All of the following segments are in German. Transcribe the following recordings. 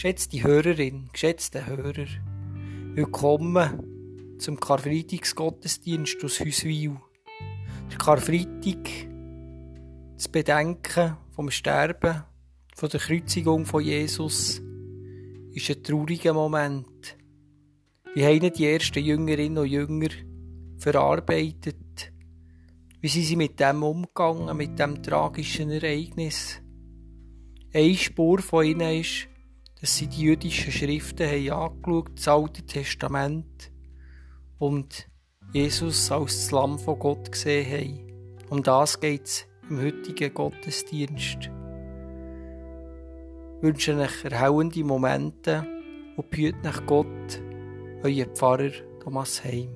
Geschätzte Hörerin, geschätzte Hörer, willkommen zum Karfreitagsgottesdienst aus Hüswil. Der Karfreitag, das Bedenken vom Sterben, von der Kreuzigung von Jesus, ist ein trauriger Moment. Wie haben die ersten Jüngerinnen und Jünger verarbeitet? Wie sind sie mit dem umgegangen, mit dem tragischen Ereignis? Eine Spur von ihnen ist, dass sie die jüdischen Schriften haben angeschaut, das Alte Testament, und Jesus als das Lamm von Gott gesehen haben. Um das geht es im heutigen Gottesdienst. Ich wünsche euch erhellende Momente und behüte nach Gott, euer Pfarrer Thomas Heim.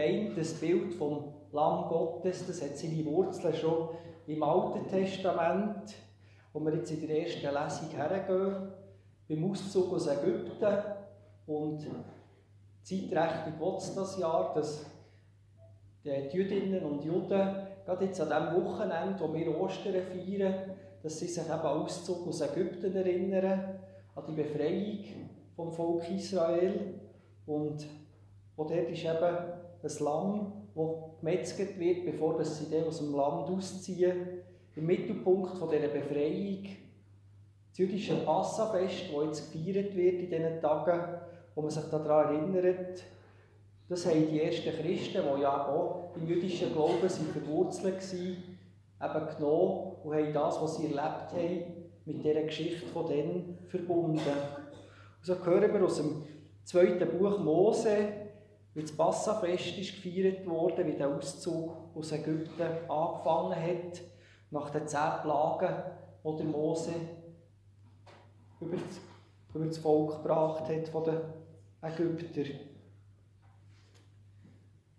Gemeinde, das Bild vom Lamm Gottes, das hat seine Wurzeln schon im Alten Testament, wo wir jetzt in der ersten Lesung hergehen, beim Auszug aus Ägypten. Und zeitrechtlich will es das Jahr, dass die Jüdinnen und Juden, gerade jetzt an dem Wochenende, wo wir Ostern feiern, dass sie sich eben an Auszug aus Ägypten erinnern, an die Befreiung vom Volk Israel. Und und dort ist eben ein Lamm, das gemetzelt wird, bevor sie dann aus dem Land ausziehen. Im Mittelpunkt von dieser Befreiung, das jüdische Passafest, das jetzt gefeiert wird in diesen Tagen, wo man sich daran erinnert, das haben die ersten Christen, die ja auch im jüdischen Glauben sind verwurzelt waren, eben genommen und haben das, was sie erlebt haben, mit dieser Geschichte von denen verbunden. Und so hören wir aus dem zweiten Buch Mose, wie das Passafest ist gefeiert wurde, wie der Auszug aus Ägypten angefangen hat, nach den zehn Plagen, die der Mose über das, über das Volk gebracht hat von den Ägyptern.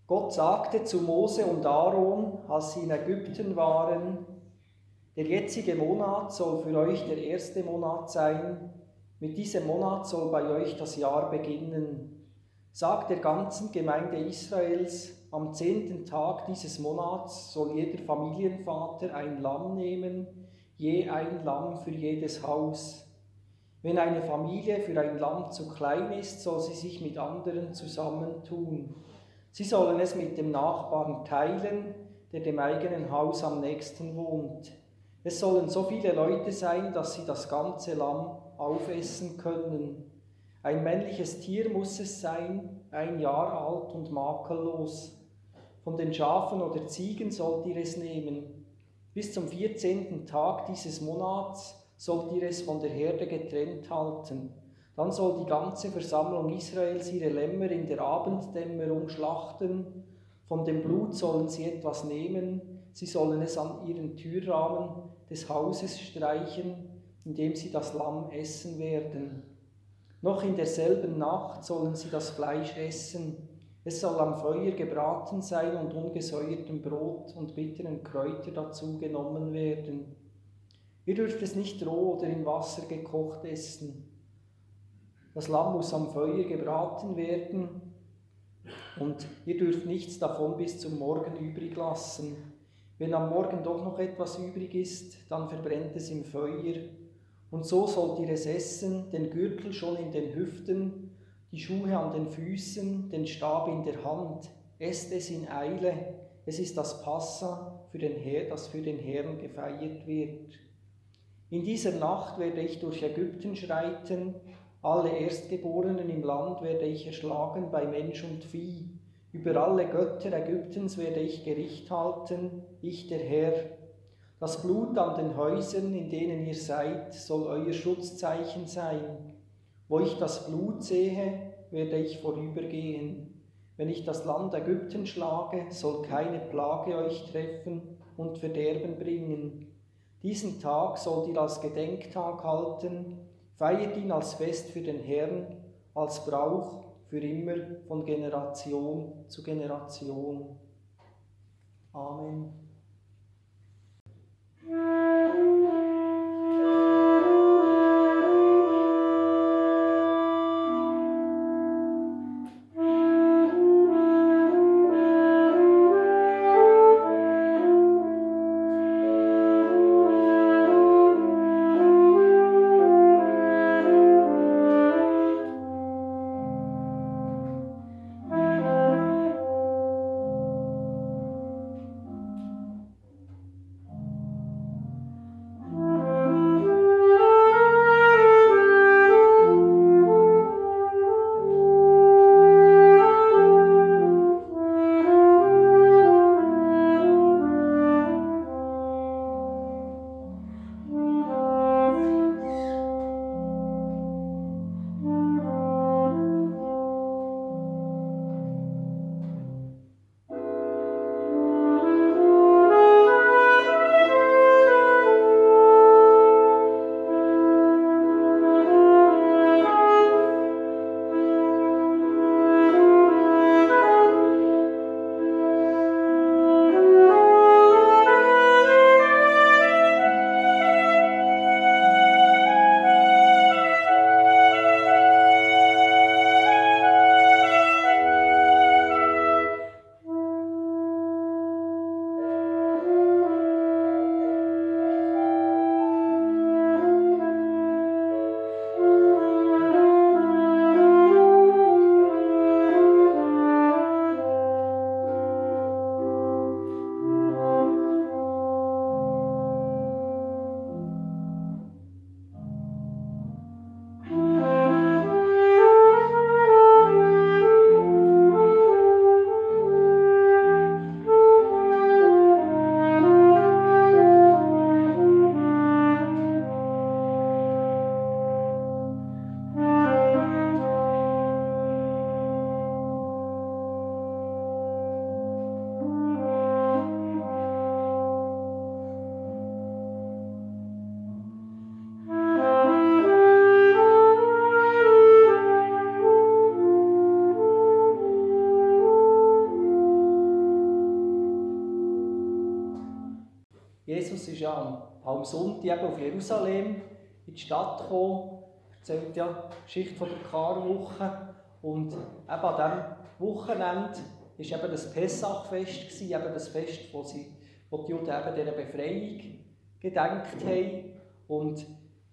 Gott sagte zu Mose und Aaron, als sie in Ägypten waren, der jetzige Monat soll für euch der erste Monat sein. Mit diesem Monat soll bei euch das Jahr beginnen. Sagt der ganzen Gemeinde Israels, am zehnten Tag dieses Monats soll jeder Familienvater ein Lamm nehmen, je ein Lamm für jedes Haus. Wenn eine Familie für ein Lamm zu klein ist, soll sie sich mit anderen zusammentun. Sie sollen es mit dem Nachbarn teilen, der dem eigenen Haus am nächsten wohnt. Es sollen so viele Leute sein, dass sie das ganze Lamm aufessen können. Ein männliches Tier muss es sein, ein Jahr alt und makellos. Von den Schafen oder Ziegen sollt ihr es nehmen. Bis zum 14. Tag dieses Monats sollt ihr es von der Herde getrennt halten. Dann soll die ganze Versammlung Israels ihre Lämmer in der Abenddämmerung schlachten. Von dem Blut sollen sie etwas nehmen. Sie sollen es an ihren Türrahmen des Hauses streichen, indem sie das Lamm essen werden. Noch in derselben Nacht sollen sie das Fleisch essen. Es soll am Feuer gebraten sein und ungesäuertem Brot und bitteren Kräuter dazu genommen werden. Ihr dürft es nicht roh oder in Wasser gekocht essen. Das Lamm muss am Feuer gebraten werden und ihr dürft nichts davon bis zum Morgen übrig lassen. Wenn am Morgen doch noch etwas übrig ist, dann verbrennt es im Feuer. Und so sollt ihr es essen, den Gürtel schon in den Hüften, die Schuhe an den Füßen, den Stab in der Hand. Esst es in Eile. Es ist das Passa, für den Herr, das für den Herrn gefeiert wird. In dieser Nacht werde ich durch Ägypten schreiten, alle Erstgeborenen im Land werde ich erschlagen bei Mensch und Vieh. Über alle Götter Ägyptens werde ich Gericht halten, ich der Herr. Das Blut an den Häusern, in denen ihr seid, soll euer Schutzzeichen sein. Wo ich das Blut sehe, werde ich vorübergehen. Wenn ich das Land Ägypten schlage, soll keine Plage euch treffen und Verderben bringen. Diesen Tag sollt ihr als Gedenktag halten, feiert ihn als Fest für den Herrn, als Brauch für immer von Generation zu Generation. Amen. Thank you. Am Palmsonntag auf Jerusalem in die Stadt gekommen, erzählt ja die Geschichte von der Karwoche. Und eben an diesem Wochenende war das Pessachfest, eben das Fest, wo, sie, wo die Juden eben dieser Befreiung gedenkt haben. Und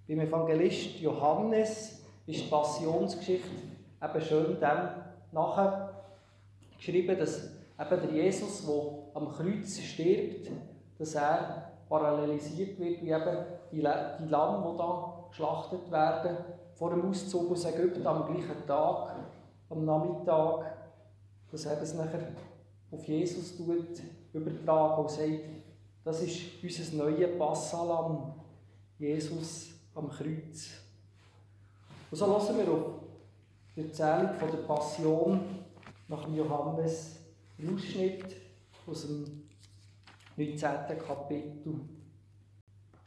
beim Evangelist Johannes ist die Passionsgeschichte eben schön dem nachher geschrieben, dass eben der Jesus, der am Kreuz stirbt, dass er parallelisiert wird, wie eben die, die Lamm, die da geschlachtet werden, vor dem Auszug aus Ägypten am gleichen Tag, am Nachmittag, dass er das nachher auf Jesus tut, übertragen und sagt, das ist unser neues Passalam, Jesus am Kreuz. Und so lassen wir auf die Erzählung von der Passion nach Johannes Ausschnitt aus dem 19. Kapitel.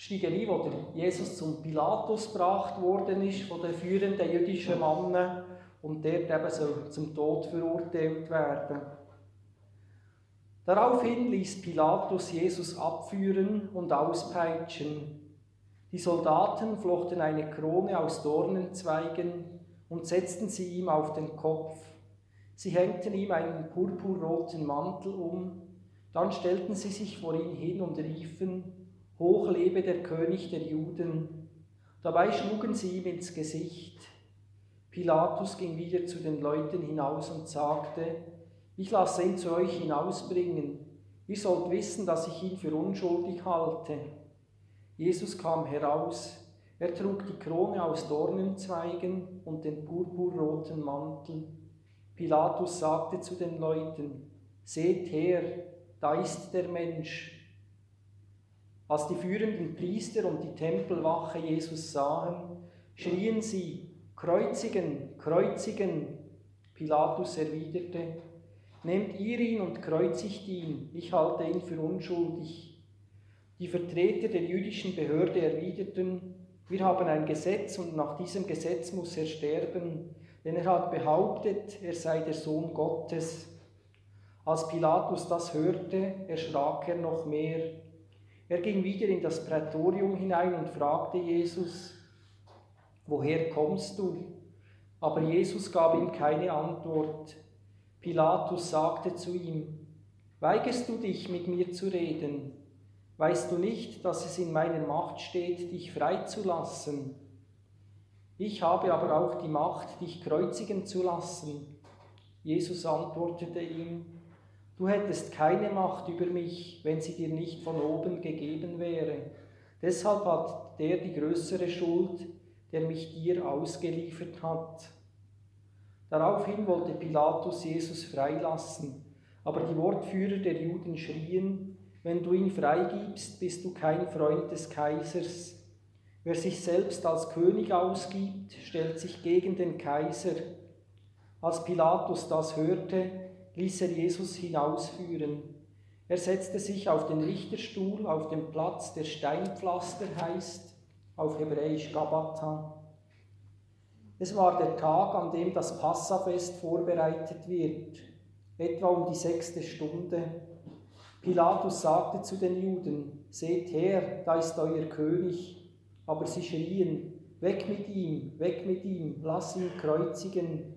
Ein, wo der Jesus zum Pilatus gebracht worden ist von den führenden jüdischen Männern und dort eben soll zum Tod verurteilt werden. Daraufhin ließ Pilatus Jesus abführen und auspeitschen. Die Soldaten flochten eine Krone aus Dornenzweigen und setzten sie ihm auf den Kopf. Sie hängten ihm einen purpurroten Mantel um, dann stellten sie sich vor ihn hin und riefen, Hoch lebe der König der Juden. Dabei schlugen sie ihm ins Gesicht. Pilatus ging wieder zu den Leuten hinaus und sagte, ich lasse ihn zu euch hinausbringen. Ihr sollt wissen, dass ich ihn für unschuldig halte. Jesus kam heraus. Er trug die Krone aus Dornenzweigen und den purpurroten Mantel. Pilatus sagte zu den Leuten, Seht her, da ist der Mensch. Als die führenden Priester und die Tempelwache Jesus sahen, schrien sie, Kreuzigen, kreuzigen. Pilatus erwiderte, Nehmt ihr ihn und kreuzigt ihn, ich halte ihn für unschuldig. Die Vertreter der jüdischen Behörde erwiderten, wir haben ein Gesetz und nach diesem Gesetz muss er sterben, denn er hat behauptet, er sei der Sohn Gottes. Als Pilatus das hörte, erschrak er noch mehr. Er ging wieder in das Prätorium hinein und fragte Jesus, woher kommst du? Aber Jesus gab ihm keine Antwort. Pilatus sagte zu ihm, Weigest du dich, mit mir zu reden? Weißt du nicht, dass es in meiner Macht steht, dich freizulassen? Ich habe aber auch die Macht, dich kreuzigen zu lassen. Jesus antwortete ihm, Du hättest keine Macht über mich, wenn sie dir nicht von oben gegeben wäre. Deshalb hat der die größere Schuld, der mich dir ausgeliefert hat. Daraufhin wollte Pilatus Jesus freilassen, aber die Wortführer der Juden schrien, wenn du ihn freigibst, bist du kein Freund des Kaisers. Wer sich selbst als König ausgibt, stellt sich gegen den Kaiser. Als Pilatus das hörte, ließ er Jesus hinausführen. Er setzte sich auf den Richterstuhl auf dem Platz, der Steinpflaster heißt, auf Hebräisch Gabata. Es war der Tag, an dem das Passafest vorbereitet wird, etwa um die sechste Stunde. Pilatus sagte zu den Juden, Seht her, da ist euer König. Aber sie schrien, Weg mit ihm, weg mit ihm, lass ihn kreuzigen.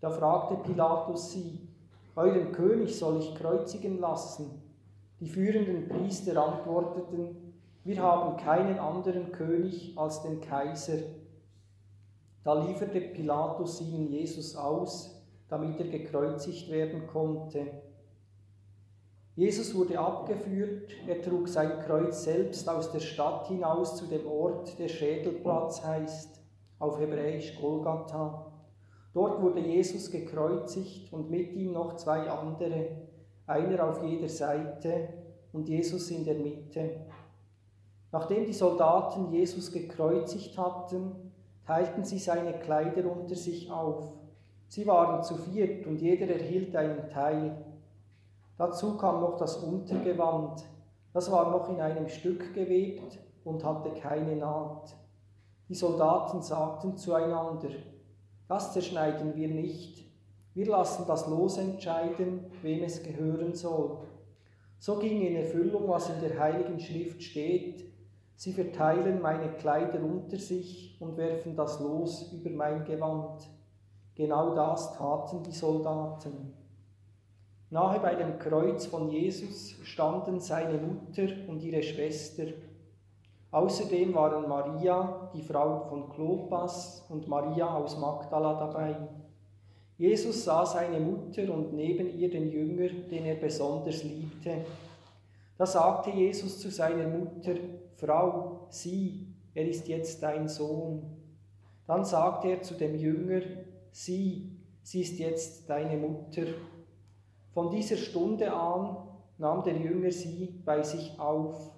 Da fragte Pilatus sie, euren König soll ich kreuzigen lassen. Die führenden Priester antworteten, wir haben keinen anderen König als den Kaiser. Da lieferte Pilatus ihnen Jesus aus, damit er gekreuzigt werden konnte. Jesus wurde abgeführt, er trug sein Kreuz selbst aus der Stadt hinaus zu dem Ort, der Schädelplatz heißt, auf Hebräisch Golgatha. Dort wurde Jesus gekreuzigt und mit ihm noch zwei andere, einer auf jeder Seite und Jesus in der Mitte. Nachdem die Soldaten Jesus gekreuzigt hatten, teilten sie seine Kleider unter sich auf. Sie waren zu viert und jeder erhielt einen Teil. Dazu kam noch das Untergewand. Das war noch in einem Stück gewebt und hatte keine Naht. Die Soldaten sagten zueinander, das zerschneiden wir nicht. Wir lassen das Los entscheiden, wem es gehören soll. So ging in Erfüllung, was in der Heiligen Schrift steht. Sie verteilen meine Kleider unter sich und werfen das Los über mein Gewand. Genau das taten die Soldaten. Nahe bei dem Kreuz von Jesus standen seine Mutter und ihre Schwester. Außerdem waren Maria, die Frau von Klopas, und Maria aus Magdala dabei. Jesus sah seine Mutter und neben ihr den Jünger, den er besonders liebte. Da sagte Jesus zu seiner Mutter, Frau, sieh, er ist jetzt dein Sohn. Dann sagte er zu dem Jünger, sieh, sie ist jetzt deine Mutter. Von dieser Stunde an nahm der Jünger sie bei sich auf.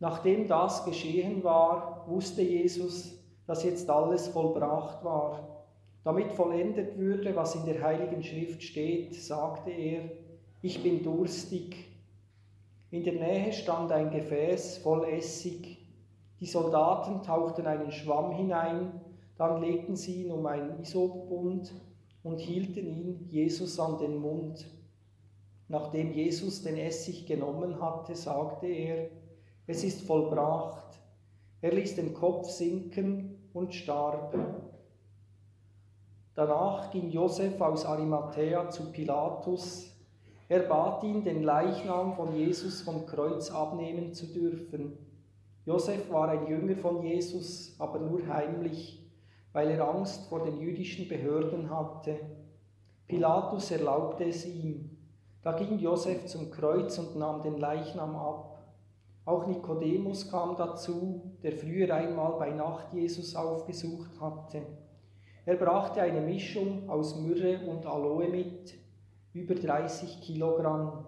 Nachdem das geschehen war, wusste Jesus, dass jetzt alles vollbracht war. Damit vollendet würde, was in der Heiligen Schrift steht, sagte er, ich bin durstig. In der Nähe stand ein Gefäß voll Essig. Die Soldaten tauchten einen Schwamm hinein, dann legten sie ihn um einen Isobund und hielten ihn Jesus an den Mund. Nachdem Jesus den Essig genommen hatte, sagte er, es ist vollbracht. Er ließ den Kopf sinken und starb. Danach ging Josef aus Arimathea zu Pilatus. Er bat ihn, den Leichnam von Jesus vom Kreuz abnehmen zu dürfen. Josef war ein Jünger von Jesus, aber nur heimlich, weil er Angst vor den jüdischen Behörden hatte. Pilatus erlaubte es ihm. Da ging Josef zum Kreuz und nahm den Leichnam ab. Auch Nikodemus kam dazu, der früher einmal bei Nacht Jesus aufgesucht hatte. Er brachte eine Mischung aus Myrrhe und Aloe mit, über 30 Kilogramm.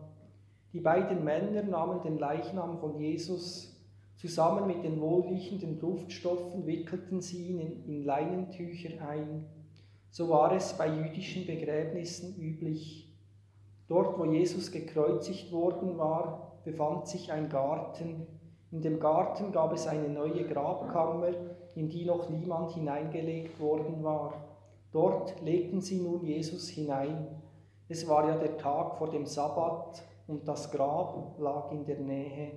Die beiden Männer nahmen den Leichnam von Jesus, zusammen mit den wohlriechenden Duftstoffen wickelten sie ihn in, in Leinentücher ein. So war es bei jüdischen Begräbnissen üblich. Dort, wo Jesus gekreuzigt worden war, befand sich ein Garten. In dem Garten gab es eine neue Grabkammer, in die noch niemand hineingelegt worden war. Dort legten sie nun Jesus hinein. Es war ja der Tag vor dem Sabbat und das Grab lag in der Nähe.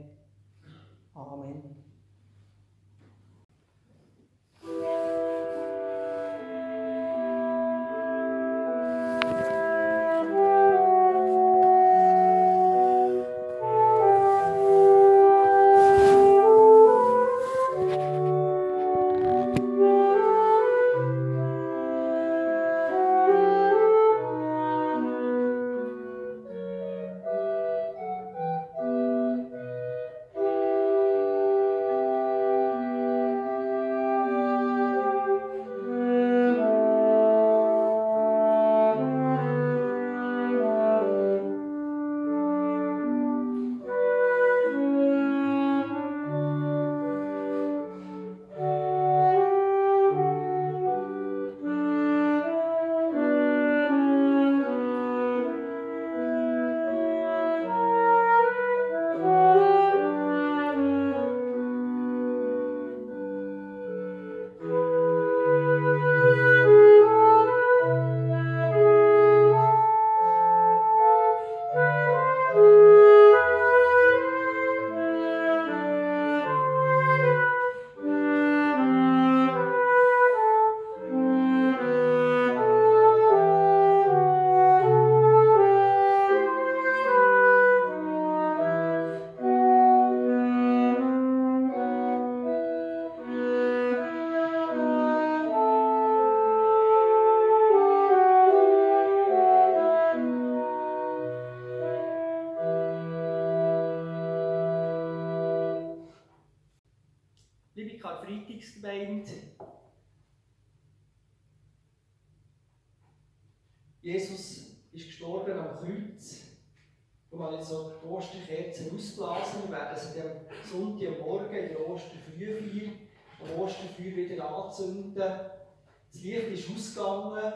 Amen. anzünden. Das Licht ist ausgegangen,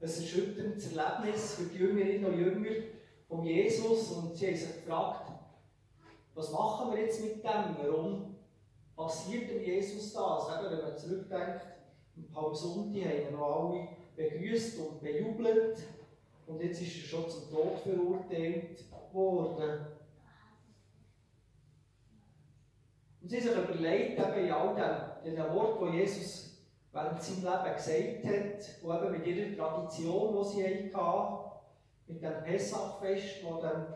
ein erschütterndes Erlebnis für die Jüngerinnen und Jünger von Jesus. Und sie haben sich gefragt, was machen wir jetzt mit dem? Warum passiert dem Jesus das? Also eben, wenn man zurückdenkt, am Palmsonntag haben wir noch alle begrüßt und bejubelt. Und jetzt ist er schon zum Tod verurteilt worden. Und sie haben sich überlegt, eben in all den, den Worten, die Jesus während seinem Leben gesagt hat, wo eben mit ihrer Tradition, die sie hatten, mit dem Pessachfest, das dann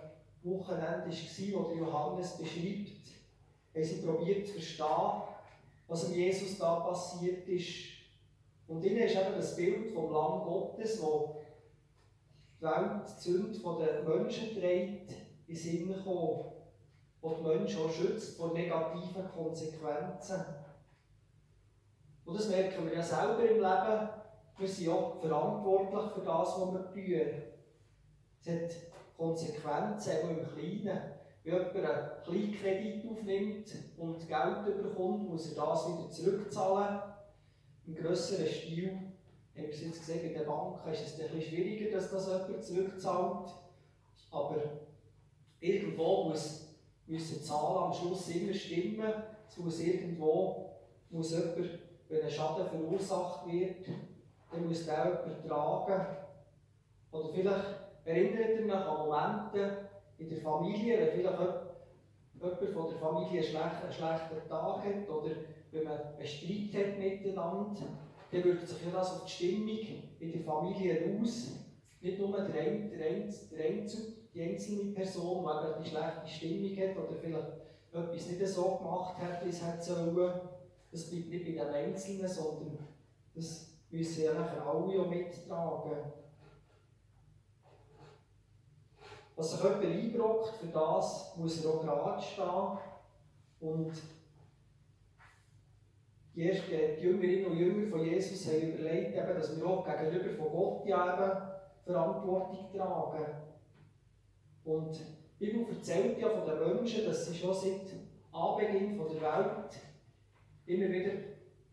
Wochenende war, wo Johannes beschreibt, haben sie probiert zu verstehen, was mit Jesus da passiert ist. Und ihnen ist eben das Bild vom Lamm Gottes, wo die Welt die Sünde der Menschen trägt, in Sinn gekommen, wo die Menschen auch schützt vor negativen Konsequenzen. Und das merken wir ja selber im Leben. Wir sind auch verantwortlich für das, was wir tun. Es hat Konsequenzen, auch im Kleinen. Wenn jemand einen Kleinkredit aufnimmt und Geld bekommt, muss er das wieder zurückzahlen. Im grösseren Stil, haben wir es jetzt gesehen, bei den Banken ist es ein bisschen schwieriger, dass das jemand zurückzahlt. Aber irgendwo muss, müssen die Zahlen am Schluss immer stimmen. Es muss irgendwo muss jemand, wenn ein Schaden verursacht wird, dann muss der jemand tragen. Oder vielleicht erinnert ihr euch an Momente, in der Familie, wenn vielleicht jemand von der Familie einen schlechten Tag hat oder wenn man einen Streit hat miteinander, dann wirkt sich das auf die Stimmung in der Familie aus. Nicht nur der, ein, der, ein, der Einzel, die einzelne Person, die eben die schlechte Stimmung hat oder vielleicht etwas nicht so gemacht hat, wie es hätte sollen. Das bleibt nicht bei den Einzelnen, sondern das müssen ja nachher alle mittragen. Was sich jemand einbrockt, für das muss er auch gerade stehen. Und die, ersten, die Jüngerinnen und Jünger von Jesus haben überlegt, eben, dass wir auch gegenüber von Gott ja eben Verantwortung tragen. Und die Bibel erzählt ja von den Menschen, dass sie schon seit Anbeginn der Welt immer wieder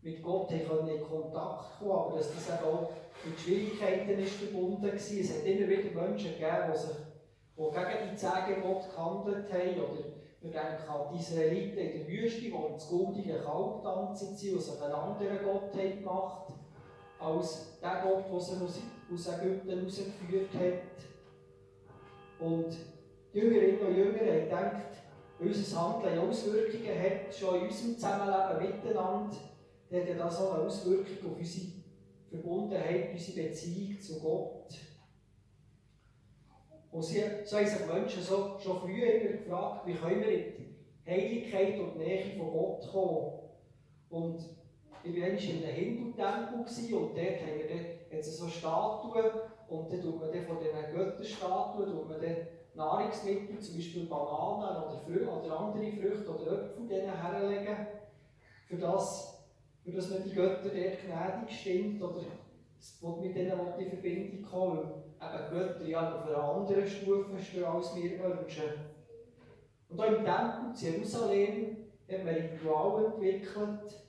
mit Gott in Kontakt kommen aber dass das auch mit Schwierigkeiten ist verbunden war. Es hat immer wieder Menschen gegeben, die sich die gegen die zehn Gebote gehandelt haben. Oder wir denken an die Israeliten in der Wüste, die das goldige Kalb tanzen sind und sich einen anderen Gott haben gemacht als der Gott, der sie aus Ägypten herausgeführt hat. Und die Jüngerinnen und Jünger haben gedacht, unser Handeln Auswirkungen hat, schon in unserem Zusammenleben miteinander, dann hat das auch eine Auswirkung auf unsere Verbundenheit, unsere Beziehung zu Gott. Und sie, so haben sich Menschen so, schon früher immer gefragt, wie können wir in die Heiligkeit und die Nähe von Gott kommen. Und ich war in einem Hindu-Tempel und dort haben wir dann, so Statuen und dann tut man dann von diesen Götterstatuen tut man dann Nahrungsmittel, zum Beispiel Bananen oder, Frü oder andere Früchte oder Äpfel denen herlegen, für das, für das man die Götter dort gnädig stimmt oder mit denen in Verbindung kommen eben Götter ja auf einer anderen Stufe stehen als wir Menschen. Und auch im Tempel zu Jerusalem hat man Ritual entwickelt,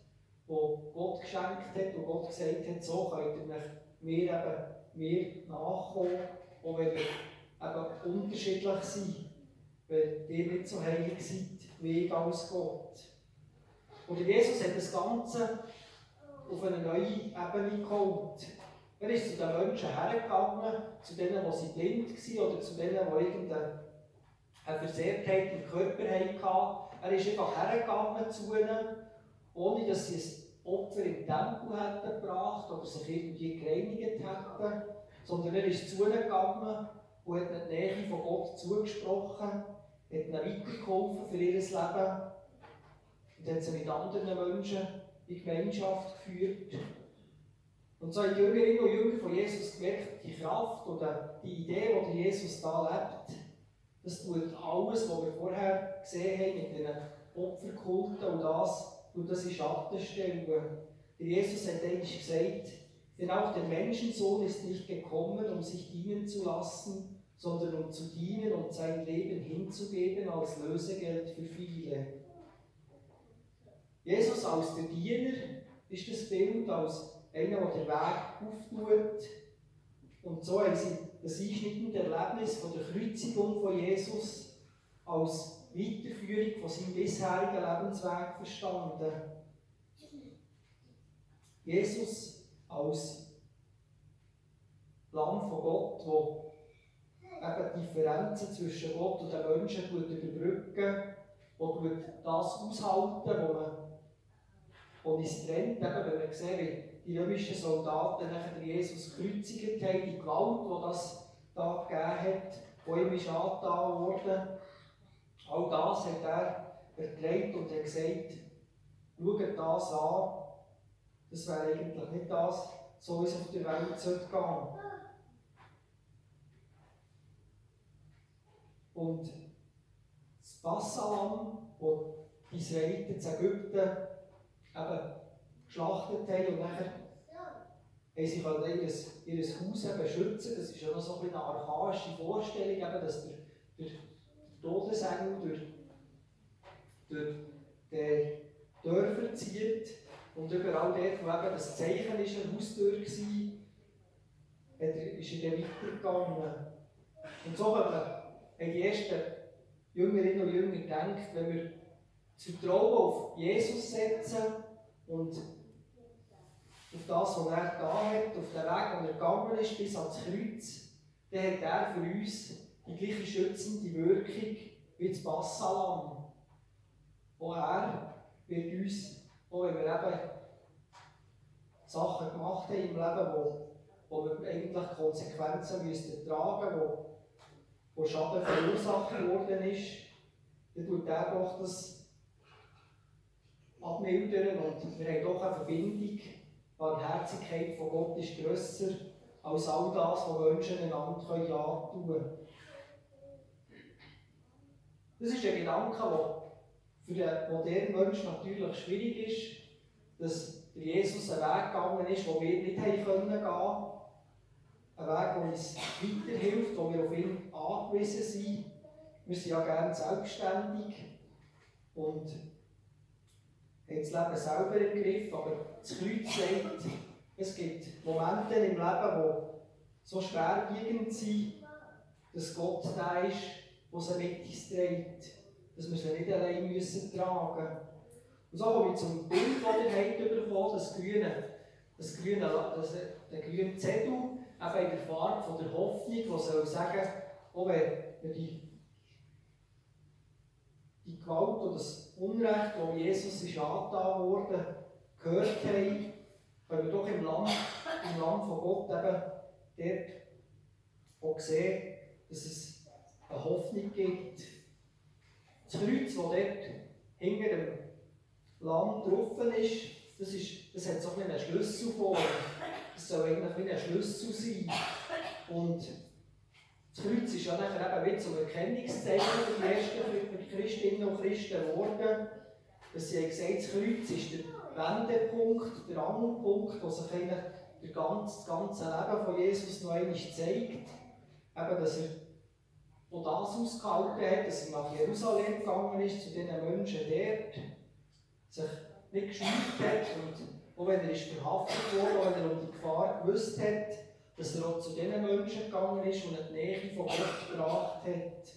wo Gott geschenkt hat, wo Gott gesagt hat, so könnt ihr mir eben mir nachkommen, auch wenn wir eben unterschiedlich sind, wenn ihr nicht so heilig seid wie ich als Gott. Und Jesus hat das Ganze auf eine neue Ebene geholt. Er ist zu den Menschen hergegangen, zu denen, die blind waren oder zu denen, die irgendeine Versehrtheit im Körper hatten. Er ist einfach hergegangen zu ihnen, ohne dass sie ein Opfer im Tempel hätten gebracht oder sich irgendwie gereinigt hätten, sondern er ist zu ihnen gegangen und hat ihnen die Nähe von Gott zugesprochen, hat ihnen weitergeholfen für ihr Leben und hat sie mit anderen Menschen in Gemeinschaft geführt. Und so haben die Jüngerinnen und Jünger von Jesus gemerkt, die Kraft oder die Idee, die Jesus da lebt, das tut alles, was wir vorher gesehen haben mit den Opferkulten und das, tut das in Schatten stellen. Der Jesus hat eigentlich gesagt, denn auch der Menschensohn ist nicht gekommen, um sich dienen zu lassen, sondern um zu dienen und sein Leben hinzugeben als Lösegeld für viele. Jesus als der Diener ist das Bild, als einer, der den Weg auftut. Und so haben sie das einschneidende Erlebnis von der Kreuzigung von Jesus als Weiterführung von seinem bisherigen Lebensweg verstanden. Jesus als Lamm von Gott, wo eben die Differenzen zwischen Gott und den Menschen überbrücken, das aushalten, wo man wo uns trennt, eben, wenn wir sehen, wie die römischen Soldaten nachher Jesus gekreuzigt haben, die Gewalt, die das da gegeben hat, wo ihm ist angetan wurde. All das hat er erträgt und hat gesagt, schaut das an, das wäre eigentlich nicht das, so wie es auf der Welt sollte gehen. Und das Passalam, das die Israeliten in Ägypten eben geschlachtet haben und nachher haben sie halt ihr, ihr Haus eben schützen. Das ist ja noch so eine archaische Vorstellung, eben, dass der, der, der Todesengel durch, durch die Dörfer zieht und überall dort, wo eben das Zeichen ist, eine Haustür war, ist er dann weitergegangen. Und so haben die ersten Jüngerinnen und Jünger gedacht, wenn wir das Vertrauen auf Jesus setzen und auf das, was er da hat, auf den Weg, den er gegangen ist, bis ans Kreuz, dann hat er für uns die gleiche schützende Wirkung wie das Passalam. Auch er wird uns, auch wenn wir eben Sachen gemacht haben im Leben, wo, wo wir eigentlich Konsequenzen müssten tragen müssten, wo, wo Schaden verursacht worden ist, dann tut er doch das abmildern und wir haben doch eine Verbindung. Die Barmherzigkeit von Gott ist grösser als all das, was Menschen einander antun können. Das ist ein Gedanke, der für den modernen Menschen natürlich schwierig ist, dass Jesus einen Weg gegangen ist, den wir nicht haben können gehen. Ein Weg, der uns weiterhilft, wo wir auf ihn angewiesen sind. Wir sind ja gerne selbstständig und haben das Leben selber im Griff, aber das Kreuz sagt, es gibt Momente im Leben, die so schwerwiegend sind, dass Gott da ist, der sie mit uns trägt. Dass wir sie nicht allein müssen tragen Und so komme ich zum Bild, das ihr habt bekommen, das grüne, das grüne, das, der grüne Zettel, eben in der Farbe von der Hoffnung, die soll sagen, auch wenn die die Gewalt und das Unrecht, das Jesus ist angetan wurde, gehört haben, können wir doch im Land, im Land von Gott eben dort auch sehen, dass es eine Hoffnung gibt. Das Kreuz, das dort hinter dem Land drauf ist, das, ist, das hat so einen Schlüssel vor. Das soll eigentlich wie ein Schlüssel sein. Und das Kreuz ist ja nachher eben wie zum Erkennungszeichen für die ersten Christinnen und Christen geworden. Dass sie gesagt, das Kreuz ist der Wendepunkt, der Angelpunkt, wo sich eigentlich das ganze Leben von Jesus noch einmal zeigt. Eben, dass er von das ausgehalten hat, dass er nach Jerusalem gegangen ist, zu den Menschen dort, sich nicht geschützt hat und auch wenn er ist verhaftet wurde, auch wenn er um die Gefahr gewusst hat, dass er auch zu den Menschen gegangen ist und die Nähe von Gott gebracht hat.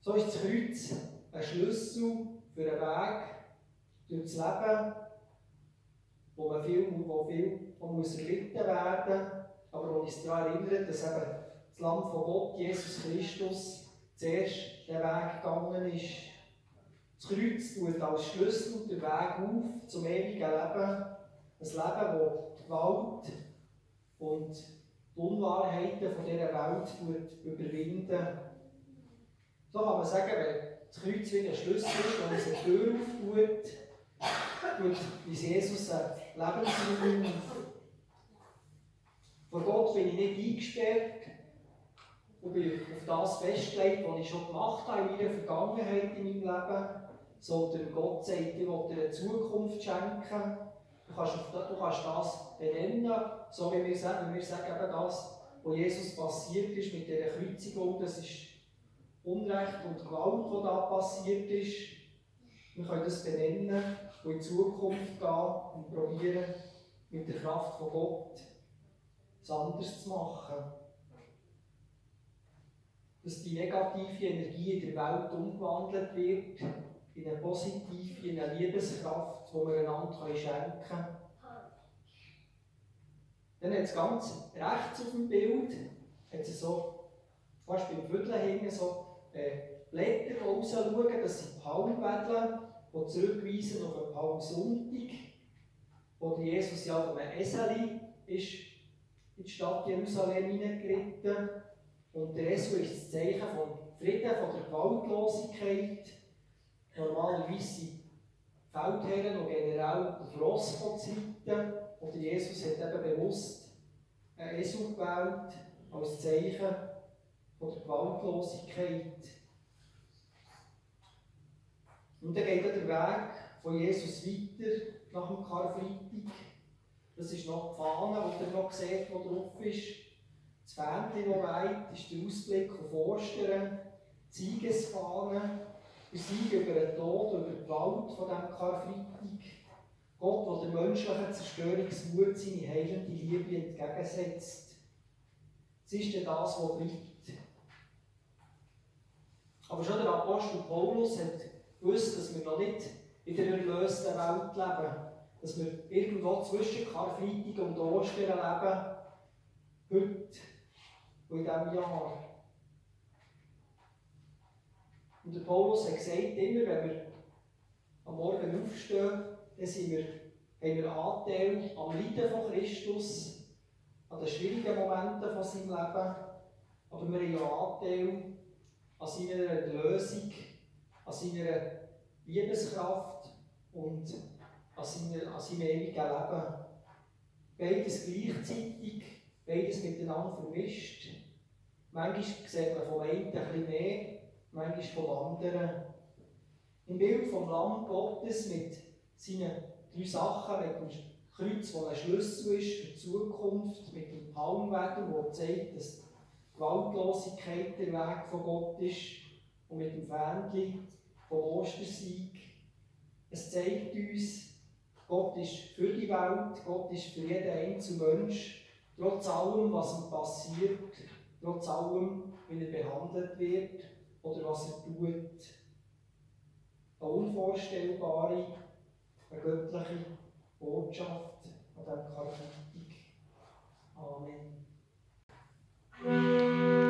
So ist das Kreuz ein Schlüssel für einen Weg durch das Leben, wo man viel, wo viel wo muss erlitten werden, aber wo uns daran erinnert, dass eben das Land von Gott, Jesus Christus, zuerst den Weg gegangen ist. Das Kreuz tut als Schlüssel den Weg auf zum ewigen Leben. Ein Leben, das Gewalt und die Unwahrheiten von dieser Welt überwinden. So kann man sagen, wenn das Kreuz wie ein Schlüssel ist, wenn es eine Tür auftut, tut wie Jesus ein Lebensraum auf. Vor Gott bin ich nicht eingesperrt und bin auf das festgelegt, was ich schon gemacht habe in meiner Vergangenheit in meinem Leben, sondern Gott sagt, ich will dir eine Zukunft schenken Du kannst, du kannst das benennen, so wie wir sagen, wir sagen eben das, was Jesus passiert ist mit dieser Kreuzigung, das ist Unrecht und Gewalt, was da passiert ist. Wir können das benennen und in die Zukunft gehen und probieren, mit der Kraft von Gott es anders zu machen. Dass die negative Energie in der Welt umgewandelt wird in eine positive, in eine Liebeskraft, die wir einander schenken können. Dann hat es ganz rechts auf dem Bild, hat es so, fast beim Viertel hängen, so äh, Blättern rausschauen, das sind Palmbädel, die zurückweisen auf den Palmsonntag, wo Jesus ja auf einem Eseli ist in die Stadt Jerusalem hineingeritten. Und der Esel ist das Zeichen von Frieden, von der Gewaltlosigkeit. Normalerweise sind Feldherren und Generäle auf Ross von Zeiten. Und Jesus hat eben bewusst einen Esel gewählt als Zeichen von der Gewaltlosigkeit. Und dann geht der Weg von Jesus weiter nach dem Karfreitag. Das ist noch die Fahne, die ihr noch seht, die drauf ist. Das Fähnchen, das weit, ist der Ausblick auf Ostern. Die Siegesfahne, der Sieg über den Tod, über die Gewalt von diesem Karfreitag. Gott, der der menschlichen Zerstörungswut seine heilende Liebe entgegensetzt. Es ist ja das, was bleibt. Aber schon der Apostel Paulus hat gewusst, dass wir noch nicht in der erlösten Welt leben. Dass wir irgendwo zwischen Karfreitag und Ostern leben. Heute Jahr. Und der Paulus hat gesagt, immer wenn wir am Morgen aufstehen, dann sind wir, haben wir Anteil am Leiden von Christus, an den schwierigen Momenten von seinem Leben, aber wir haben ja Anteil an seiner Erlösung, an seiner Liebeskraft und an, seiner, an seinem ewigen Leben. Beides gleichzeitig, beides miteinander vermischt. Manchmal sieht man vom einen ein bisschen mehr, manchmal vom anderen. Im Bild vom Lamm Gottes mit seinen drei Sachen, mit dem Kreuz, das ein Schlüssel ist für die Zukunft, mit dem Palmwedel, der zeigt, dass Gewaltlosigkeit der Weg von Gott ist und mit dem Fähnchen vom Ostersieg. Es zeigt uns, Gott ist für die Welt, Gott ist für jeden einzelnen Mensch, trotz allem, was ihm passiert, trotz allem, wie er behandelt wird oder was er tut. Eine unvorstellbare, eine göttliche Botschaft an diesem Karfreitag. Amen.